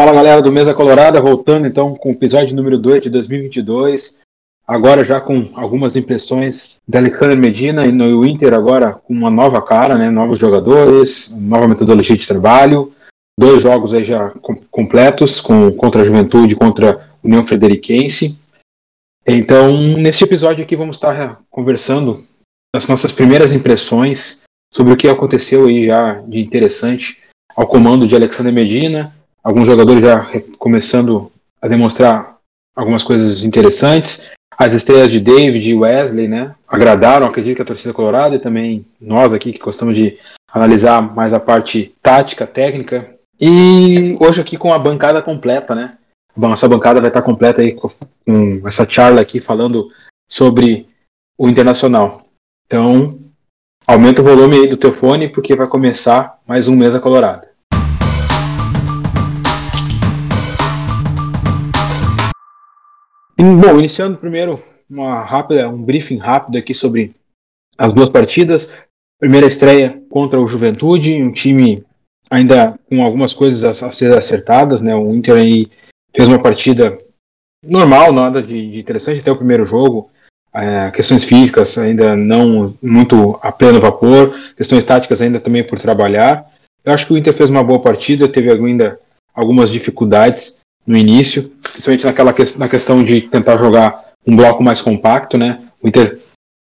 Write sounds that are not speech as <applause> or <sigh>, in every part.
Fala galera do Mesa Colorada, voltando então com o episódio número 2 de 2022. Agora já com algumas impressões de Alexander Medina e no Inter agora com uma nova cara, né, novos jogadores, nova metodologia de trabalho, dois jogos aí já completos com contra a Juventude, contra a União Frederiquense. Então, nesse episódio aqui vamos estar conversando as nossas primeiras impressões sobre o que aconteceu aí já de interessante ao comando de Alexander Medina, alguns jogadores já começando a demonstrar algumas coisas interessantes. As estreias de David e Wesley, né, agradaram, acredito que a torcida colorada e também nós aqui que gostamos de analisar mais a parte tática, técnica. E hoje aqui com a bancada completa, né? Bom, essa bancada vai estar completa aí com essa charla aqui falando sobre o Internacional. Então, aumenta o volume aí do teu fone porque vai começar mais um Mesa Colorada. Bom, iniciando primeiro uma rápida, um briefing rápido aqui sobre as duas partidas. Primeira estreia contra o Juventude, um time ainda com algumas coisas a, ser acertadas, né? O Inter aí fez uma partida normal, nada de, de interessante até o primeiro jogo. É, questões físicas ainda não muito a pleno vapor, questões táticas ainda também por trabalhar. Eu acho que o Inter fez uma boa partida, teve ainda algumas dificuldades, no início, principalmente naquela que, na questão de tentar jogar um bloco mais compacto, né? O Inter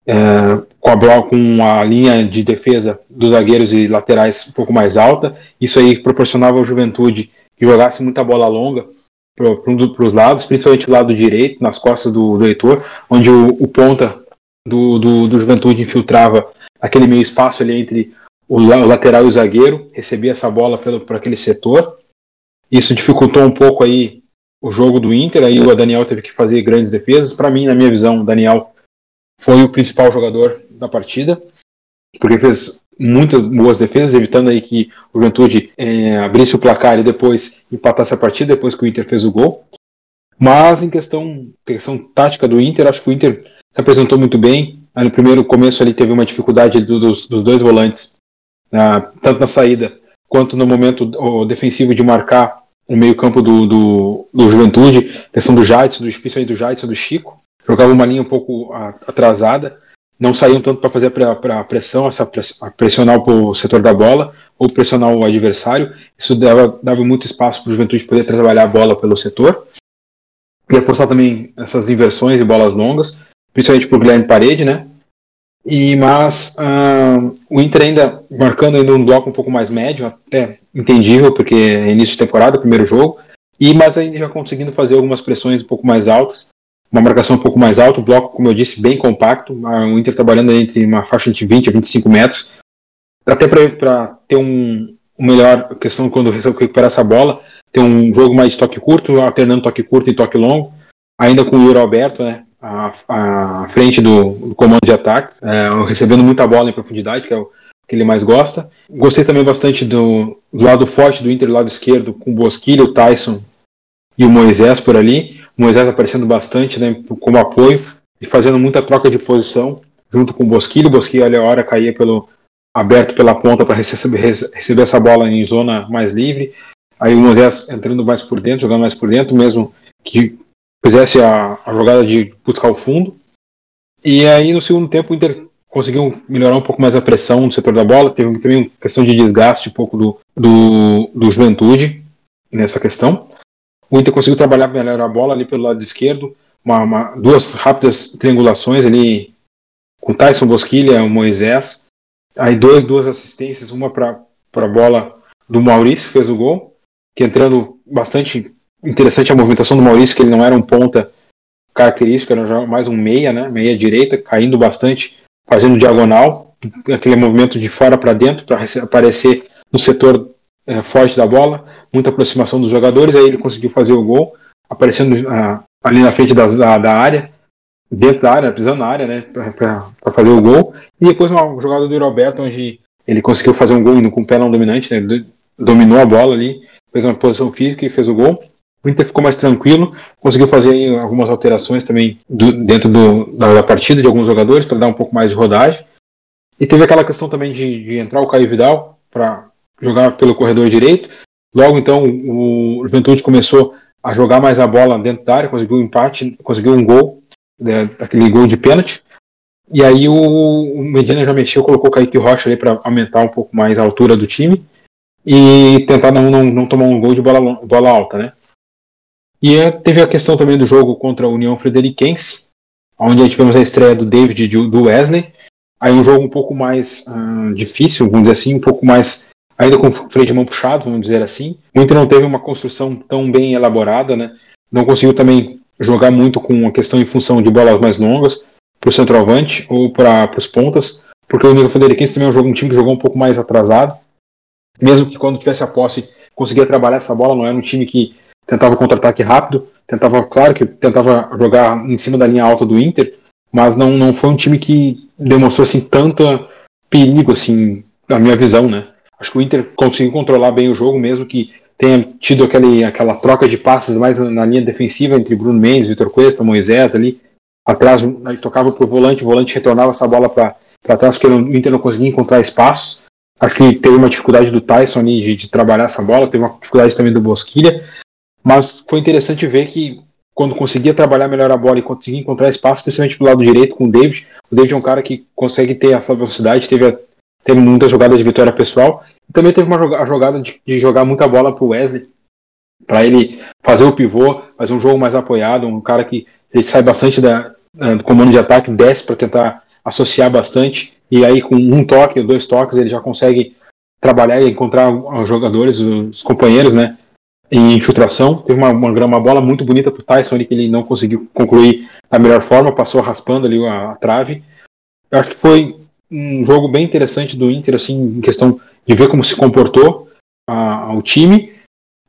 é, com, a bloco, com a linha de defesa dos zagueiros e laterais um pouco mais alta, isso aí proporcionava ao Juventude que jogasse muita bola longa para os lados, principalmente o lado direito, nas costas do, do Heitor, onde o, o ponta do, do, do, Juventude infiltrava aquele meio espaço ali entre o, lateral e o zagueiro, recebia essa bola por aquele setor, isso dificultou um pouco aí o jogo do Inter, aí o Daniel teve que fazer grandes defesas. Para mim, na minha visão, o Daniel foi o principal jogador da partida, porque fez muitas boas defesas, evitando aí que o Juventude é, abrisse o placar e depois empatasse a partida, depois que o Inter fez o gol. Mas em questão, questão tática do Inter, acho que o Inter se apresentou muito bem. Aí no primeiro começo ali teve uma dificuldade dos, dos dois volantes, uh, tanto na saída quanto no momento defensivo de marcar o meio-campo do, do, do, Juventude, questão do Jadson, do, principalmente do Jadson do Chico, jogava uma linha um pouco atrasada, não saíam tanto para fazer a pressão, essa pressionar o setor da bola ou pressionar o adversário. Isso dava, dava muito espaço para o Juventude poder trabalhar a bola pelo setor. Ia forçar também essas inversões e bolas longas, principalmente para o Guilherme Parede, né? E, mas o Inter ainda marcando ainda um bloco um pouco mais médio, até entendível, porque é início de temporada, primeiro jogo, e mas ainda já conseguindo fazer algumas pressões um pouco mais altas, uma marcação um pouco mais alta, o bloco, como eu disse, bem compacto, o Inter trabalhando entre uma faixa de 20 a 25 metros, até para ter um, um melhor questão quando recuperar essa bola, ter um jogo mais toque curto, alternando toque curto e toque longo, ainda com o Yuri Alberto, né, à, à frente do, do, comando de ataque, é, recebendo muita bola em profundidade, que é o que ele mais gosta. Gostei também bastante do, do lado forte do Inter, do lado esquerdo, com o Bosquilha, o Tyson e o Moisés por ali. O Moisés aparecendo bastante né, como apoio e fazendo muita troca de posição junto com o Bosquilha. O Bosquilha, olha a hora, caía pelo, aberto pela ponta para receber, receber essa bola em zona mais livre. Aí o Moisés entrando mais por dentro, jogando mais por dentro, mesmo que fizesse a, a jogada de buscar o fundo. E aí no segundo tempo o Inter conseguiu melhorar um pouco mais a pressão no setor da bola, teve também uma questão de desgaste um pouco do, do, do Juventude nessa questão. O Inter conseguiu trabalhar melhor a bola ali pelo lado esquerdo, uma, uma, duas rápidas triangulações ali com Tyson Bosquilha Moisés. Aí dois, duas assistências, uma para a bola do Maurício, que fez o gol, que entrando bastante interessante a movimentação do Maurício, que ele não era um ponta característico, era mais um meia, né? Meia direita, caindo bastante, fazendo diagonal, aquele movimento de fora para dentro para aparecer no setor é, forte da bola, muita aproximação dos jogadores, aí ele conseguiu fazer o gol, aparecendo uh, ali na frente da, da, da, área, dentro da área, pisando na área, né, para fazer o gol. E depois uma jogada do Roberto, onde ele conseguiu fazer um gol com o pé não dominante, né, dominou a bola ali, fez uma posição física e fez o gol. O Inter ficou mais tranquilo, conseguiu fazer algumas alterações também do, dentro do, da, da, partida de alguns jogadores para dar um pouco mais de rodagem. E teve aquela questão também de, de entrar o Caio Vidal para jogar pelo corredor direito. Logo então o Juventude começou a jogar mais a bola dentro da área, conseguiu um empate, conseguiu um gol, né, aquele gol de pênalti. E aí o, o Medina já mexeu, colocou o Kaique Rocha ali para aumentar um pouco mais a altura do time e tentar não, não, não tomar um gol de bola, bola alta, né? E é, teve a questão também do jogo contra a União Frederiquense, onde tivemos a estreia do David e do Wesley. Aí um jogo um pouco mais uh, difícil, vamos dizer assim, um pouco mais ainda com o freio de mão puxado, vamos dizer assim. O Inter não teve uma construção tão bem elaborada, né? Não conseguiu também jogar muito com a questão em função de bolas mais longas para o centroavante ou para os pontas, porque o União Frederiquense também é um, jogo, um time que jogou um pouco mais atrasado. Mesmo que quando tivesse a posse conseguia trabalhar essa bola, não era um time que tentava contra-ataque rápido, tentava, claro que tentava jogar em cima da linha alta do Inter, mas não, não foi um time que demonstrou assim tanto perigo assim, na minha visão, né? Acho que o Inter conseguiu controlar bem o jogo, mesmo que tenha tido aquele, aquela troca de passes mais na linha defensiva entre Bruno Mendes, Vitor Cuesta, Moisés ali, atrás, aí tocava o volante, o volante retornava essa bola para trás, porque o Inter não conseguia encontrar espaço. Acho que teve uma dificuldade do Tyson ali de, de trabalhar essa bola, teve uma dificuldade também do Bosquilha, mas foi interessante ver que quando conseguia trabalhar melhor a bola e conseguia encontrar espaço, especialmente do lado direito com o David, o David é um cara que consegue ter essa velocidade, teve, teve muitas jogadas de vitória pessoal, e também teve uma jogada de, de jogar muita bola para o Wesley, para ele fazer o pivô, fazer um jogo mais apoiado, um cara que ele sai bastante da, do comando de ataque, desce para tentar associar bastante, e aí com um toque, dois toques, ele já consegue trabalhar e encontrar os jogadores, os companheiros, né, em infiltração. Teve uma, uma, uma bola muito bonita para o Tyson ali, que ele não conseguiu concluir da melhor forma, passou raspando ali a, a trave. Eu acho que foi um jogo bem interessante do Inter, assim, em questão de ver como se comportou a, o time,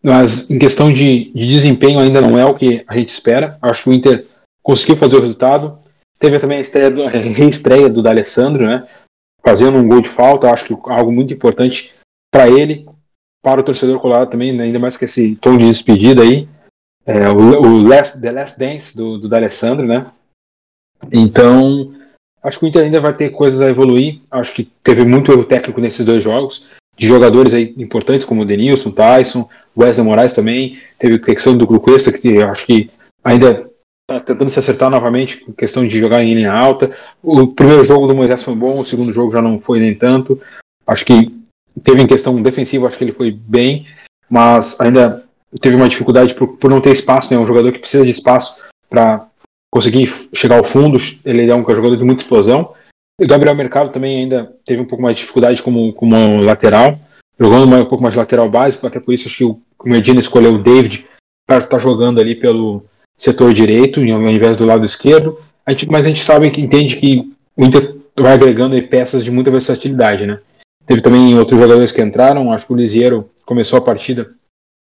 mas em questão de, de, desempenho ainda não é o que a gente espera. Acho que o Inter conseguiu fazer o resultado. Teve também a, estreia do, <laughs> a reestreia do D'Alessandro, né? Fazendo um gol de falta, acho que algo muito importante para ele, para o torcedor colorado também, né? ainda mais que esse tom de despedida aí. É, o, o last, The Last Dance do, do D'Alessandro, né? Então, acho que o Inter ainda vai ter coisas a evoluir. Acho que teve muito erro técnico nesses dois jogos, de jogadores aí importantes como o Denilson, Tyson, Wesley Moraes também. Teve questão do Cluquesta, que acho que ainda está tentando se acertar novamente com questão de jogar em linha alta. O primeiro jogo do Moisés foi bom, o segundo jogo já não foi nem tanto. Acho que teve em questão defensiva, acho que ele foi bem, mas ainda teve uma dificuldade por, por não ter espaço, né? Um jogador que precisa de espaço para conseguir chegar ao fundo. Ele é um jogador de muita explosão. O Gabriel Mercado também ainda teve um pouco mais de dificuldade como, como lateral, jogando um pouco mais de lateral básico, até por isso acho que o Medina escolheu o David para estar tá jogando ali pelo setor direito, ao invés do lado esquerdo. A gente, mas a gente sabe que entende que o Inter vai agregando peças de muita versatilidade, né? Teve também outros jogadores que entraram, acho que o Lisieiro começou a partida,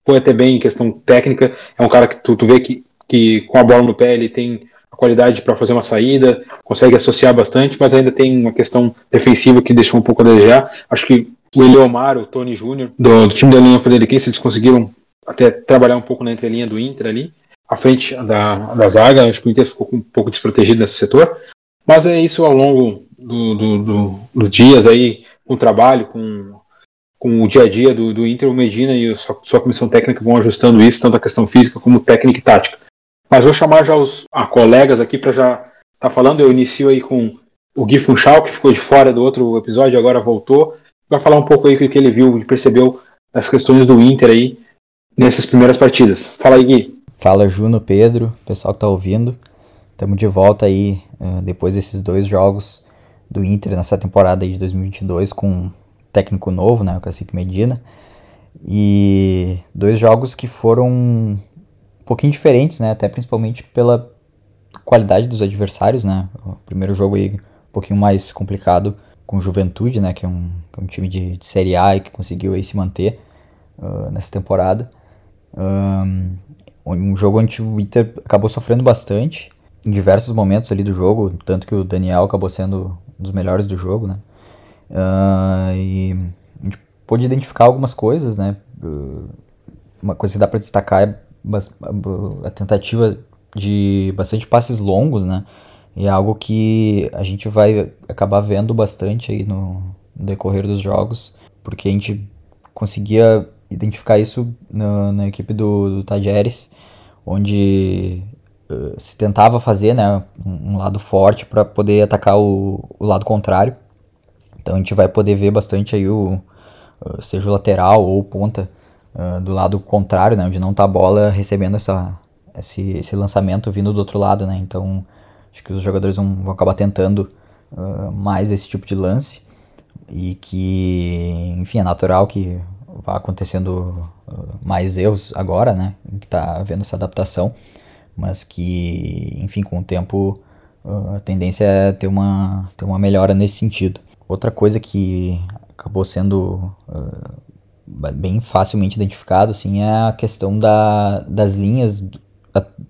foi até bem em questão técnica, é um cara que tu, tu vê que, que com a bola no pé ele tem a qualidade para fazer uma saída, consegue associar bastante, mas ainda tem uma questão defensiva que deixou um pouco a desejar. Acho que o Eleomar, o Tony Júnior, do, do, time da linha Frederiquense, eles conseguiram até trabalhar um pouco na entrelinha do Inter ali, à frente da, da zaga. Acho que o Inter ficou um pouco desprotegido nesse setor. Mas é isso ao longo do, do, do, do dias aí, com o trabalho, com, com o dia a dia do, do Inter, o Medina e a sua, sua comissão técnica vão ajustando isso, tanto a questão física como técnica e tática. Mas vou chamar já os ah, colegas aqui para já estar tá falando. Eu inicio aí com o Gui Funchal, que ficou de fora do outro episódio, agora voltou. Vai falar um pouco aí o que ele viu e percebeu das questões do Inter aí nessas primeiras partidas. Fala aí, Gui. Fala, Juno, Pedro, pessoal que tá ouvindo. Estamos de volta aí uh, depois desses dois jogos do Inter nessa temporada de 2022 com um técnico novo, né, o Cacique Medina. E dois jogos que foram um pouquinho diferentes, né, até principalmente pela qualidade dos adversários, né. O primeiro jogo aí um pouquinho mais complicado com Juventude, né, que é um, que é um time de, de, Série A e que conseguiu aí se manter uh, nessa temporada. Um, um jogo onde o Inter acabou sofrendo bastante em diversos momentos ali do jogo, tanto que o Daniel acabou sendo dos melhores do jogo, né? Uh, e a gente pôde identificar algumas coisas, né? Uh, uma coisa que dá para destacar é a tentativa de bastante passes longos, né? E é algo que a gente vai acabar vendo bastante aí no, decorrer dos jogos, porque a gente conseguia identificar isso na, na equipe do, do Tajeres, onde uh, se tentava fazer né, um, lado forte para poder atacar o, o, lado contrário. Então a gente vai poder ver bastante aí o uh, seja o lateral ou ponta uh, do lado contrário, né, onde não está a bola recebendo essa, esse, esse lançamento vindo do outro lado. Né, então acho que os jogadores vão, vão acabar tentando mais esse tipo de lance e que, enfim, é natural que vá acontecendo mais erros agora, né? Que tá havendo essa adaptação, mas que, enfim, com o tempo uh, a tendência é ter uma, ter uma melhora nesse sentido. Outra coisa que acabou sendo uh, bem facilmente identificado, assim, é a questão da, das linhas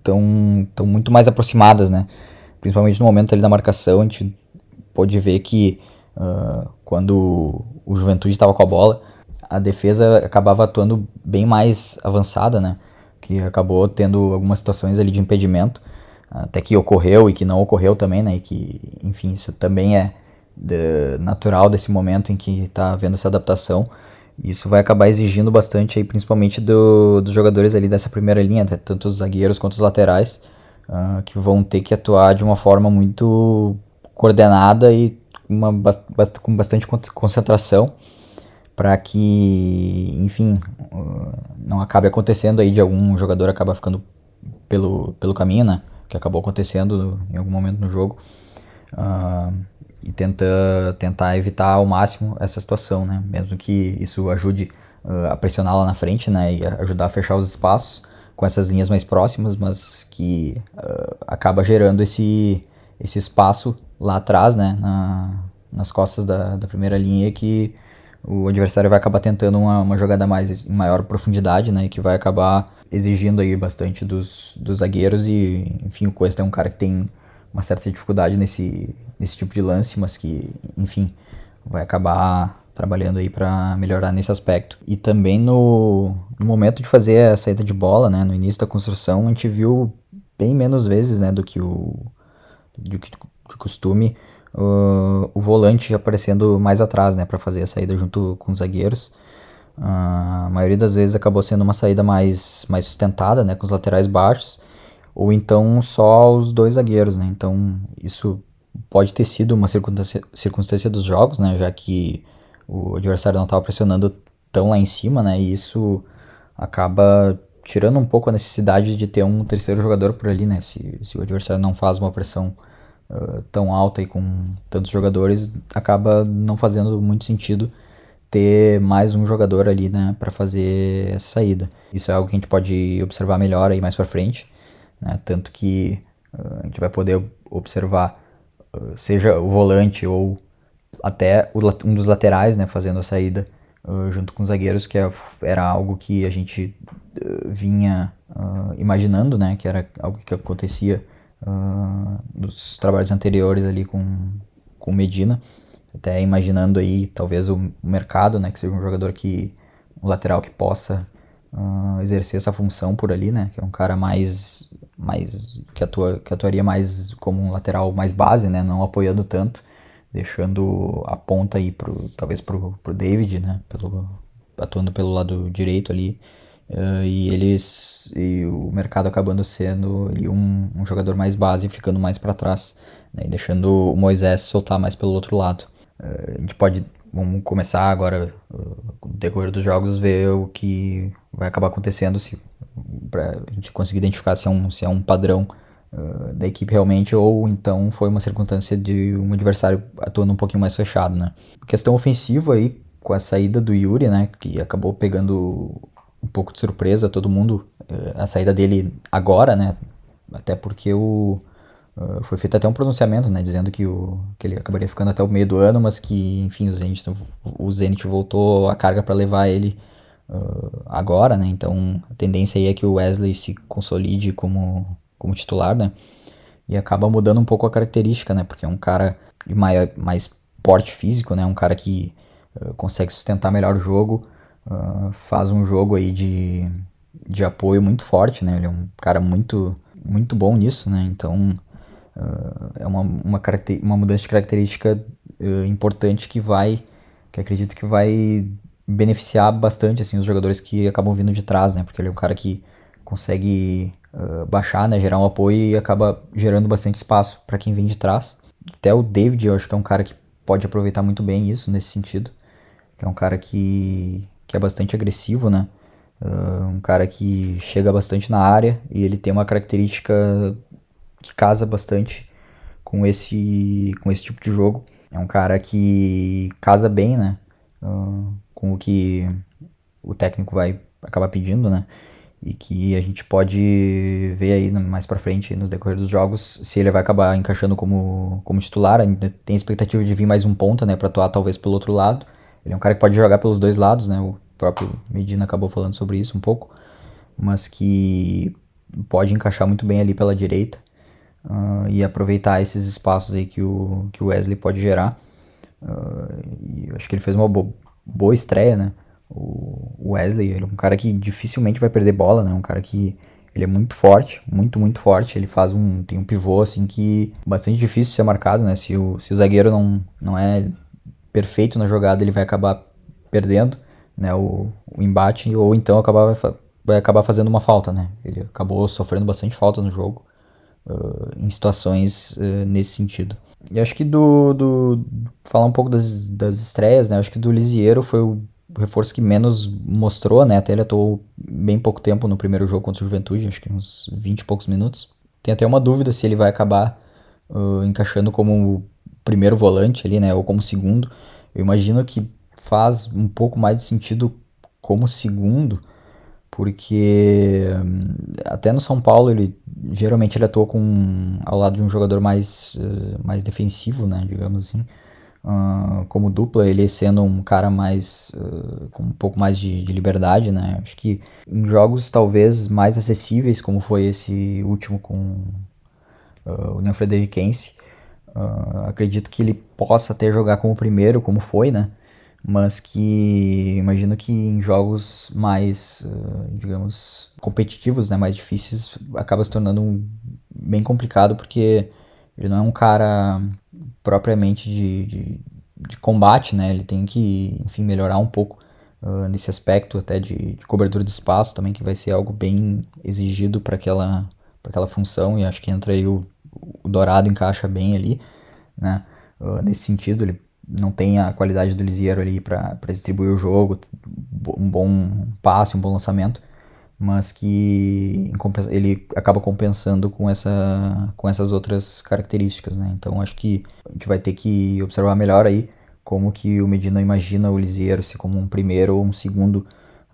tão, tão muito mais aproximadas, né? Principalmente no momento ali da marcação, a gente pode ver que uh, quando o Juventude estava com a bola, a defesa acabava atuando bem mais avançada, né? Que acabou tendo algumas situações ali de impedimento, até que ocorreu e que não ocorreu também, né? E que, enfim, isso também é de, natural desse momento em que está havendo essa adaptação. Isso vai acabar exigindo bastante aí, principalmente do, dos jogadores ali dessa primeira linha, tanto os zagueiros quanto os laterais, uh, que vão ter que atuar de uma forma muito coordenada e uma, com bastante concentração para que, enfim, uh, não acabe acontecendo aí de algum jogador acabar ficando pelo, pelo caminho, né? Que acabou acontecendo em algum momento no jogo. Uh, e tenta, tentar evitar ao máximo essa situação, né? Mesmo que isso ajude uh, a pressionar lá na frente, né? E ajudar a fechar os espaços com essas linhas mais próximas, mas que uh, acaba gerando esse, esse espaço lá atrás, né? Na, nas costas da, da primeira linha que o adversário vai acabar tentando uma, uma jogada mais em maior profundidade, né, que vai acabar exigindo aí bastante dos, dos zagueiros e, enfim, o Cuesta é um cara que tem uma certa dificuldade nesse, nesse tipo de lance, mas que, enfim, vai acabar trabalhando aí para melhorar nesse aspecto. E também no, no momento de fazer a saída de bola, né, no início da construção, a gente viu bem menos vezes, né, do que o do que de costume o volante aparecendo mais atrás, né, para fazer a saída junto com os zagueiros. Uh, a maioria das vezes acabou sendo uma saída mais, mais sustentada, né, com os laterais baixos, ou então só os dois zagueiros, né. Então isso pode ter sido uma circunstância, circunstância dos jogos, né, já que o adversário não estava pressionando tão lá em cima, né, e isso acaba tirando um pouco a necessidade de ter um terceiro jogador por ali, né, se, se o adversário não faz uma pressão uh, tão alta e com tantos jogadores, acaba não fazendo muito sentido ter mais um jogador ali, né, para fazer essa saída. Isso é algo que a gente pode observar melhor aí mais para frente, né, tanto que uh, a gente vai poder observar uh, seja o volante ou até o, um dos laterais, né, fazendo a saída uh, junto com os zagueiros, que é, era algo que a gente vinha imaginando, né, que era algo que acontecia uh, dos trabalhos anteriores ali com, com Medina. Até imaginando aí talvez o mercado, né, que seja um jogador que um lateral que possa uh, exercer essa função por ali, né, que é um cara mais mais que atua que atuaria mais como um lateral mais base, né, não apoiando tanto, deixando a ponta aí pro talvez pro, pro David, né, pelo atuando pelo lado direito ali Uh, e eles e o mercado acabando sendo um, um jogador mais base ficando mais para trás né, e deixando o Moisés soltar mais pelo outro lado. Uh, a gente pode vamos começar agora uh, no decorrer dos jogos ver o que vai acabar acontecendo se para a gente conseguir identificar se é um se é um padrão da equipe realmente ou então foi uma circunstância de um adversário atuando um pouquinho mais fechado né. Questão ofensiva aí com a saída do Yuri né que acabou pegando um pouco de surpresa todo mundo eh, a saída dele agora, né? Até porque o uh, foi feito até um pronunciamento, né, dizendo que, o, que ele acabaria ficando até o meio do ano, mas que, enfim, o Zenit, o Zenit voltou a carga para levar ele uh, agora, né? Então a tendência aí é que o Wesley se consolide como, como titular, né? E acaba mudando um pouco a característica, né? Porque é um cara de maior, mais porte físico, né? Um cara que uh, consegue sustentar melhor o jogo uh, faz um jogo aí de, de apoio muito forte, né? Ele é um cara muito, muito bom nisso, né? Então uh, é uma, uma, uma mudança de característica uh, importante que vai, que acredito que vai beneficiar bastante assim os jogadores que acabam vindo de trás, né? Porque ele é um cara que consegue uh, baixar, né, gerar um apoio e acaba gerando bastante espaço para quem vem de trás. Até o David, eu acho que é um cara que pode aproveitar muito bem isso nesse sentido, que é um cara que, que é bastante agressivo, né? Uh, um cara que chega bastante na área e ele tem uma característica que casa bastante com esse com esse tipo de jogo. É um cara que casa bem, né? Uh, com o que o técnico vai acabar pedindo, né? E que a gente pode ver aí mais para frente, nos decorrer dos jogos, se ele vai acabar encaixando como, como titular. Ainda tem expectativa de vir mais um ponta, né? Pra atuar talvez pelo outro lado. Ele é um cara que pode jogar pelos dois lados, né? O próprio Medina acabou falando sobre isso um pouco. Mas que pode encaixar muito bem ali pela direita. Uh, e aproveitar esses espaços aí que o, que o Wesley pode gerar. Uh, acho que ele fez uma bo boa estreia, né? O Wesley, ele é um cara que dificilmente vai perder bola, né? Um cara que ele é muito forte, muito, muito forte. Ele faz um. tem um pivô assim que bastante difícil de ser marcado, né? Se o, se o zagueiro não, não é perfeito na jogada, ele vai acabar perdendo né, o, o embate, ou então acabar, vai, vai acabar fazendo uma falta, né? Ele acabou sofrendo bastante falta no jogo, uh, em situações uh, nesse sentido. E acho que do, do. falar um pouco das, das estreias, né? Acho que do Lisiero foi o reforço que menos mostrou, né? Até ele atuou bem pouco tempo no primeiro jogo contra o Juventude, acho que uns 20 e poucos minutos. Tem até uma dúvida se ele vai acabar uh, encaixando como primeiro volante ali, né? Ou como segundo. Eu imagino que faz um pouco mais de sentido como segundo, porque hum, até no São Paulo ele geralmente ele atua com ao lado de um jogador mais, uh, mais defensivo, né? Digamos assim uh, como dupla, ele sendo um cara mais uh, com um pouco mais de, de, liberdade, né? Acho que em jogos talvez mais acessíveis, como foi esse último com uh, o União Frederiquense, acredito que ele possa até jogar como primeiro, como foi, né? Mas que imagino que em jogos mais, digamos, competitivos, né, mais difíceis, acaba se tornando um, bem complicado porque ele não é um cara propriamente de, de, de, combate, né? Ele tem que, enfim, melhorar um pouco uh, nesse aspecto até de, de, cobertura de espaço também, que vai ser algo bem exigido para aquela, aquela função, e acho que entra aí o, o Dourado encaixa bem ali, né? Uh, nesse sentido, ele não tem a qualidade do Lisiero ali para distribuir o jogo, um bom passe, um bom lançamento, mas que ele acaba compensando com, essa, com essas outras características, né? Então acho que a gente vai ter que observar melhor aí como que o Medina imagina o Lisieiro se como um primeiro ou um segundo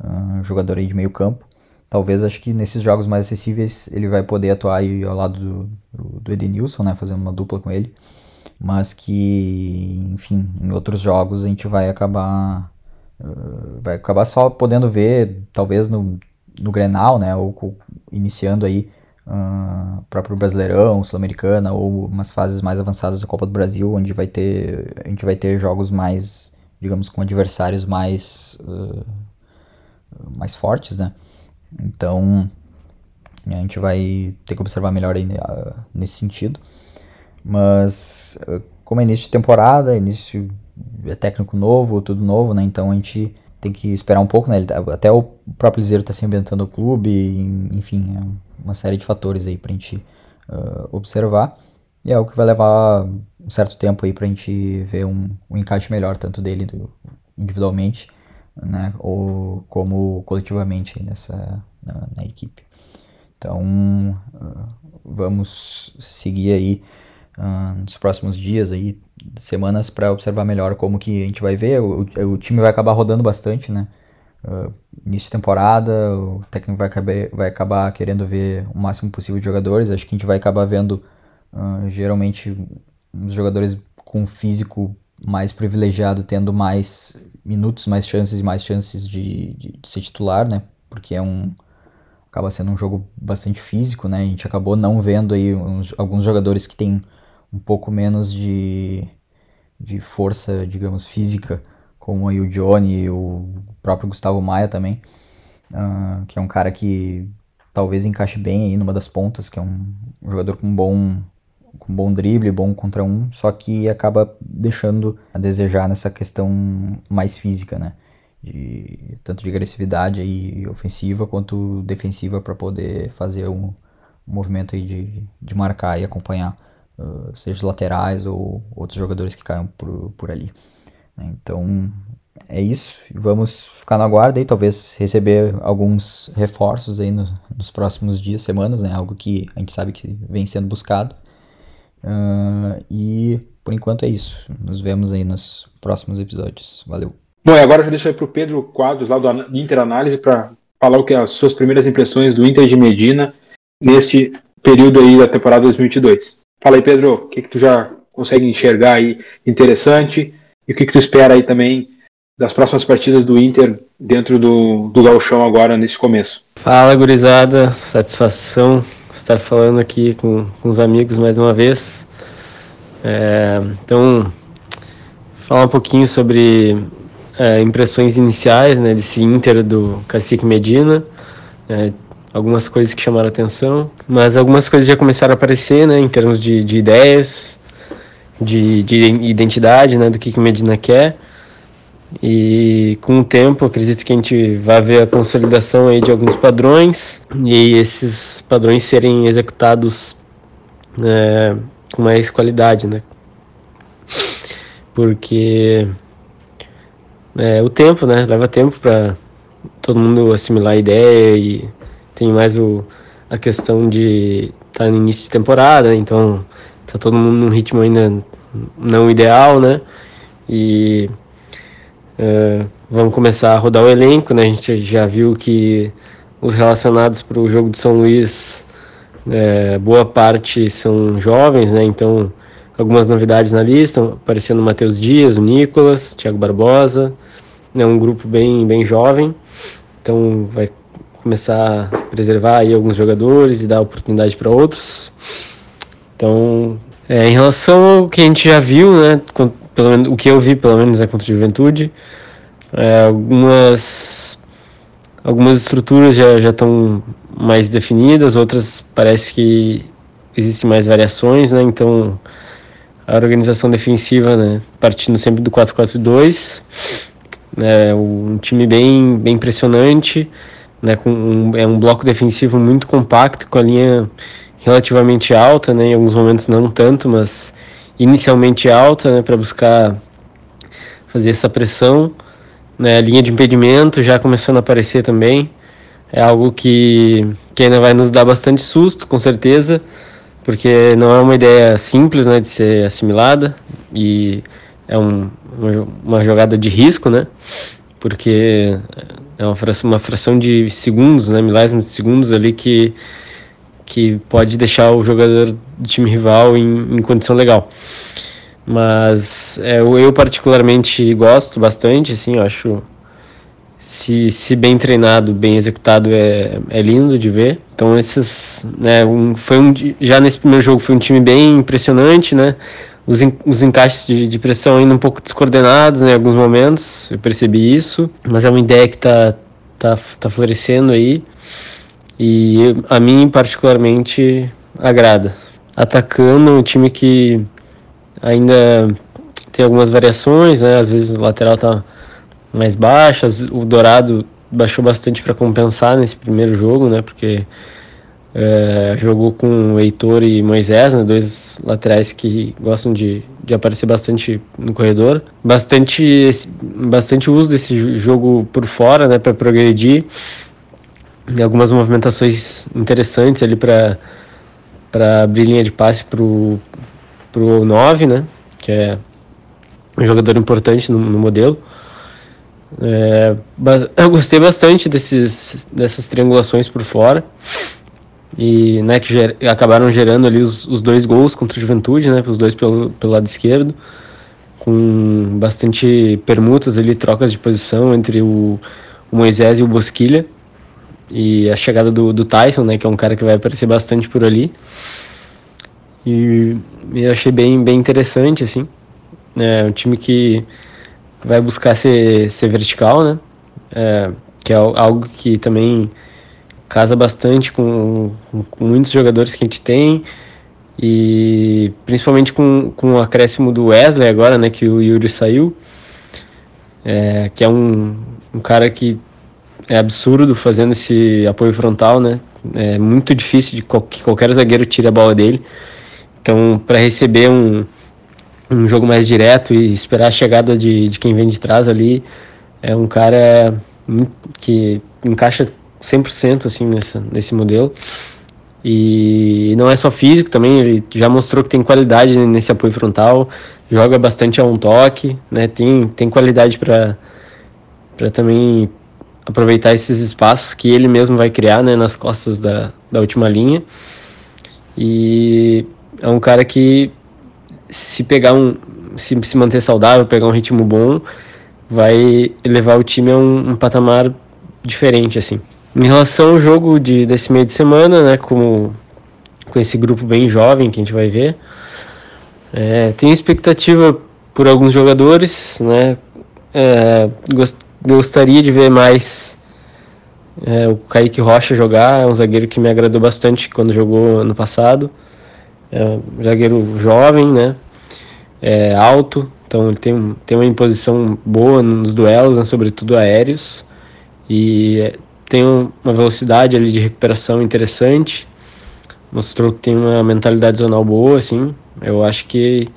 uh, jogador aí de meio campo. Talvez acho que nesses jogos mais acessíveis ele vai poder atuar aí ao lado do, do, Edenilson, né? Fazendo uma dupla com ele. Mas que, enfim, em outros jogos a gente vai acabar... Uh, vai acabar só podendo ver, talvez no no Grenal, né, ou iniciando aí uh, próprio Brasileirão, Sul-Americana ou umas fases mais avançadas da Copa do Brasil, onde vai ter a gente vai ter jogos mais, digamos, com adversários mais uh, mais fortes, né? Então a gente vai ter que observar melhor aí uh, nesse sentido. Mas como é início de temporada, início é técnico novo, tudo novo, né? Então a gente tem que esperar um pouco, né? Tá, até o próprio Liseiro está se ambientando o clube, enfim, é uma série de fatores aí pra gente uh, observar. E é o que vai levar um certo tempo aí pra gente ver um, um encaixe melhor, tanto dele do, individualmente, né? Ou como coletivamente nessa, na, na equipe. Então, uh, vamos seguir aí uh, nos próximos dias aí, semanas para observar melhor como que a gente vai ver. O, o time vai acabar rodando bastante, né? Uh, início de temporada, o técnico vai acabar, vai acabar querendo ver o máximo possível de jogadores. Acho que a gente vai acabar vendo uh, geralmente os jogadores com físico mais privilegiado tendo mais minutos, mais chances e mais chances de, de, de, ser titular, né? Porque é um acaba sendo um jogo bastante físico, né? A gente acabou não vendo aí uns, alguns jogadores que têm um pouco menos de, de força, digamos, física, como aí o Johnny o próprio Gustavo Maia também, uh, que é um cara que talvez encaixe bem aí numa das pontas, que é um, um jogador com bom com bom drible, bom contra um, só que acaba deixando a desejar nessa questão mais física, né? de tanto de agressividade aí ofensiva quanto defensiva para poder fazer um, um, movimento aí de, de marcar e acompanhar, uh, seja os laterais ou outros jogadores que caiam por, por ali. Então é isso. Vamos ficar na guarda e talvez receber alguns reforços aí no, nos próximos dias, semanas, né? Algo que a gente sabe que vem sendo buscado. Uh, e por enquanto é isso. Nos vemos aí nos próximos episódios. Valeu. Bom, e agora eu deixo aí para o Pedro Quadros, lá do Inter Análise, para falar o que as suas primeiras impressões do Inter de Medina neste período aí da temporada 2022. Fala aí, Pedro, o que, que tu já consegue enxergar aí interessante e o que, que tu espera aí também das próximas partidas do Inter dentro do, do Galchão agora nesse começo. Fala, gurizada, satisfação estar falando aqui com, com os amigos mais uma vez. É, então, falar um pouquinho sobre é, impressões iniciais né, desse Inter do Cacique Medina. É, algumas coisas que chamaram atenção, mas algumas coisas já começaram a aparecer né, em termos de, de ideias, de, de identidade, né, do que, que Medina quer. E com o tempo, acredito que a gente vai ver a consolidação aí de alguns padrões e esses padrões serem executados é, com mais qualidade, né? Porque é, o tempo, né? Leva tempo para todo mundo assimilar a ideia e tem mais o, a questão de estar tá no início de temporada, então tá todo mundo num ritmo ainda não ideal, né? E uh, vamos começar a rodar o elenco, né? A gente já viu que os relacionados para o jogo de São Luís é, boa parte são jovens, né? Então, algumas novidades na lista, aparecendo o Matheus Dias, o Nicolas, Thiago Barbosa, né? Um grupo bem, bem jovem. Então, vai começar a preservar aí alguns jogadores e dar oportunidade para outros. Então, é, em relação ao que a gente já viu, né? Pelo menos, o que eu vi, pelo menos, é contra a Juventude, é, algumas algumas estruturas já já estão mais definidas, outras parece que existem mais variações, né? Então a organização defensiva, né, partindo sempre do 4-4-2, né, um time bem bem impressionante, né, com um, é um bloco defensivo muito compacto com a linha relativamente alta, né, em alguns momentos não tanto, mas inicialmente alta, né, para buscar fazer essa pressão, né, linha de impedimento já começando a aparecer também, é algo que, que ainda vai nos dar bastante susto, com certeza, porque não é uma ideia simples né, de ser assimilada e é um, uma, uma jogada de risco, né? Porque é uma fração, uma fração de segundos, né, milésimos de segundos ali que, que pode deixar o jogador do time rival em, em condição legal. Mas é, eu particularmente gosto bastante, assim, acho se, se bem treinado, bem executado, é, é lindo de ver. Então esses, né, um, foi um, já nesse primeiro jogo foi um time bem impressionante, né? Os, os encaixes de, de pressão ainda um pouco descoordenados né, em alguns momentos, eu percebi isso, mas é uma ideia que está tá, tá florescendo aí e a mim particularmente agrada. Atacando um time que ainda tem algumas variações, né? Às vezes o lateral tá mais baixas. O Dourado baixou bastante para compensar nesse primeiro jogo, né? Porque é, jogou com Heitor e Moisés, né, dois laterais que gostam de, de aparecer bastante no corredor. Bastante, bastante uso desse jogo por fora né, para progredir. Algumas movimentações interessantes ali para abrir linha de passe para o 9, né, que é um jogador importante no, no modelo. É, <laughs> eu gostei bastante desses, dessas triangulações por fora. E né, que ger, acabaram gerando ali os, os, dois gols contra o Juventude, né, os dois pelo, pelo lado esquerdo, com bastante permutas ali, trocas de posição entre o, o Moisés e o Bosquilha e a chegada do, do Tyson, né, que é um cara que vai aparecer bastante por ali e eu achei bem, bem interessante assim, é um time que vai buscar ser, ser vertical, né? É, que é algo que também casa bastante com, com, muitos jogadores que a gente tem e principalmente com, com o acréscimo do Wesley agora, né? Que o Yuri saiu. é, que é um, um cara que é absurdo fazendo esse apoio frontal, né? É muito difícil de que qualquer zagueiro tire a bola dele. Então, para receber um, um jogo mais direto e esperar a chegada de, de quem vem de trás ali, é um cara que encaixa 100% assim nessa, nesse modelo. E não é só físico também, ele já mostrou que tem qualidade nesse apoio frontal, joga bastante a um toque, né? Tem, tem qualidade para também aproveitar esses espaços que ele mesmo vai criar né, nas costas da, da última linha. E é um cara que se pegar um. Se, se manter saudável, pegar um ritmo bom, vai levar o time a um, um patamar diferente, assim. Em relação ao jogo de, desse meio de semana, né, com, com esse grupo bem jovem que a gente vai ver, é, tem expectativa por alguns jogadores, né, é, gost, gostaria de ver mais é, o Kaique Rocha jogar, é um zagueiro que me agradou bastante quando jogou ano passado, é um zagueiro jovem, né, é alto, então ele tem, tem uma imposição boa nos duelos, né, sobretudo aéreos, e tem uma velocidade ali de recuperação interessante, mostrou que tem uma mentalidade zonal boa, assim. Eu acho que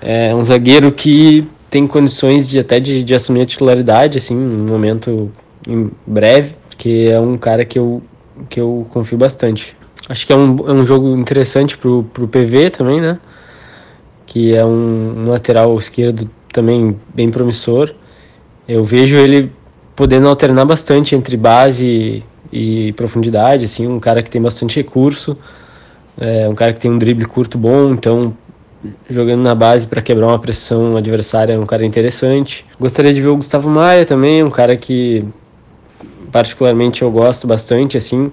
é um zagueiro que tem condições de até de, de assumir a titularidade, assim, um momento em breve, porque é um cara que eu, que eu confio bastante. Acho que é um, é um jogo interessante pro, pro PV também, né? Que é um, um lateral esquerdo também bem promissor. Eu vejo ele podendo alternar bastante entre base e profundidade, assim, um cara que tem bastante recurso, é, um cara que tem um drible curto bom, então jogando na base para quebrar uma pressão adversária é um cara interessante. Gostaria de ver o Gustavo Maia também, um cara que particularmente eu gosto bastante, assim,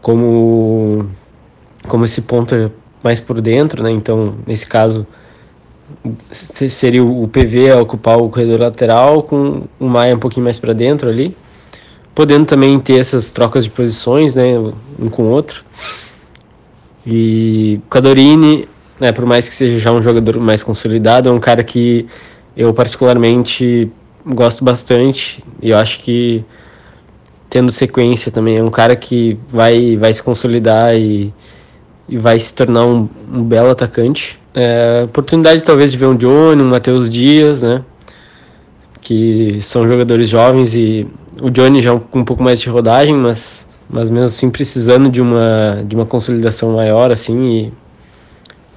como como esse ponto mais por dentro, né? Então, nesse caso, seria o PV a ocupar o corredor lateral com o Maia um pouquinho mais para dentro ali, podendo também ter essas trocas de posições, né, um com o outro. E Cadorini, né, por mais que seja já um jogador mais consolidado, é um cara que eu particularmente gosto bastante e eu acho que tendo sequência também é um cara que vai vai se consolidar e, e vai se tornar um, um belo atacante. É, oportunidade talvez de ver um Johnny, um Matheus Dias, né? Que são jogadores jovens e o Johnny já com um pouco mais de rodagem, mas, mas mesmo assim precisando de uma, de uma consolidação maior, assim, e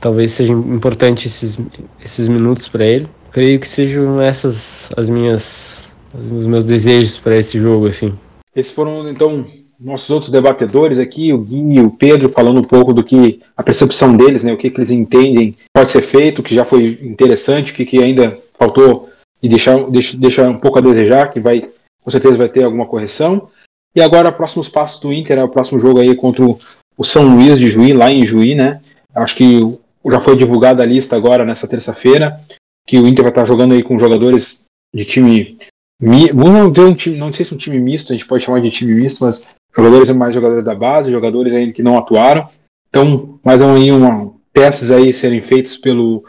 talvez seja importante esses, esses minutos para ele. Creio que sejam essas as minhas os meus desejos para esse jogo, assim. Esses foram então nossos outros debatedores aqui, o Gui e o Pedro, falando um pouco do que a percepção deles, né, o que, que eles entendem pode ser feito, o que já foi interessante, o que, que ainda faltou e deixar, deixar, um pouco a desejar, que vai com certeza vai ter alguma correção. E agora, próximos passos do Inter, é o próximo jogo aí contra o São Luís de Juí, lá em Juí, né? Acho que já foi divulgada a lista agora nessa terça-feira, que o Inter vai estar jogando aí com jogadores de time. Ver um time, não sei se um time misto, a gente pode chamar de time misto, mas jogadores mais jogadores da base, jogadores ainda que não atuaram. Então, mais um aí uma peças aí serem feitos pelo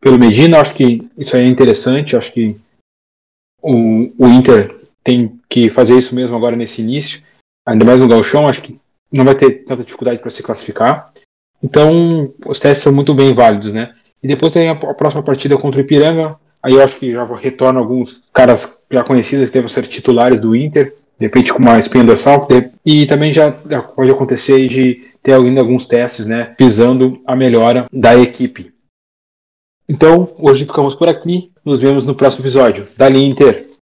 pelo Medina, acho que isso aí é interessante, acho que o, o Inter tem que fazer isso mesmo agora nesse início, ainda mais no Galchão, acho que não vai ter tanta dificuldade para se classificar. Então, os testes são muito bem válidos, né? E depois tem a, próxima partida contra o Ipiranga, aí eu acho que já retorna alguns caras já conhecidos que devem ser titulares do Inter, de repente com uma espinha dorsal, e também já pode acontecer de ter ainda alguns testes, né, visando a melhora da equipe. Então, hoje ficamos por aqui, nos vemos no próximo episódio. Dali Inter!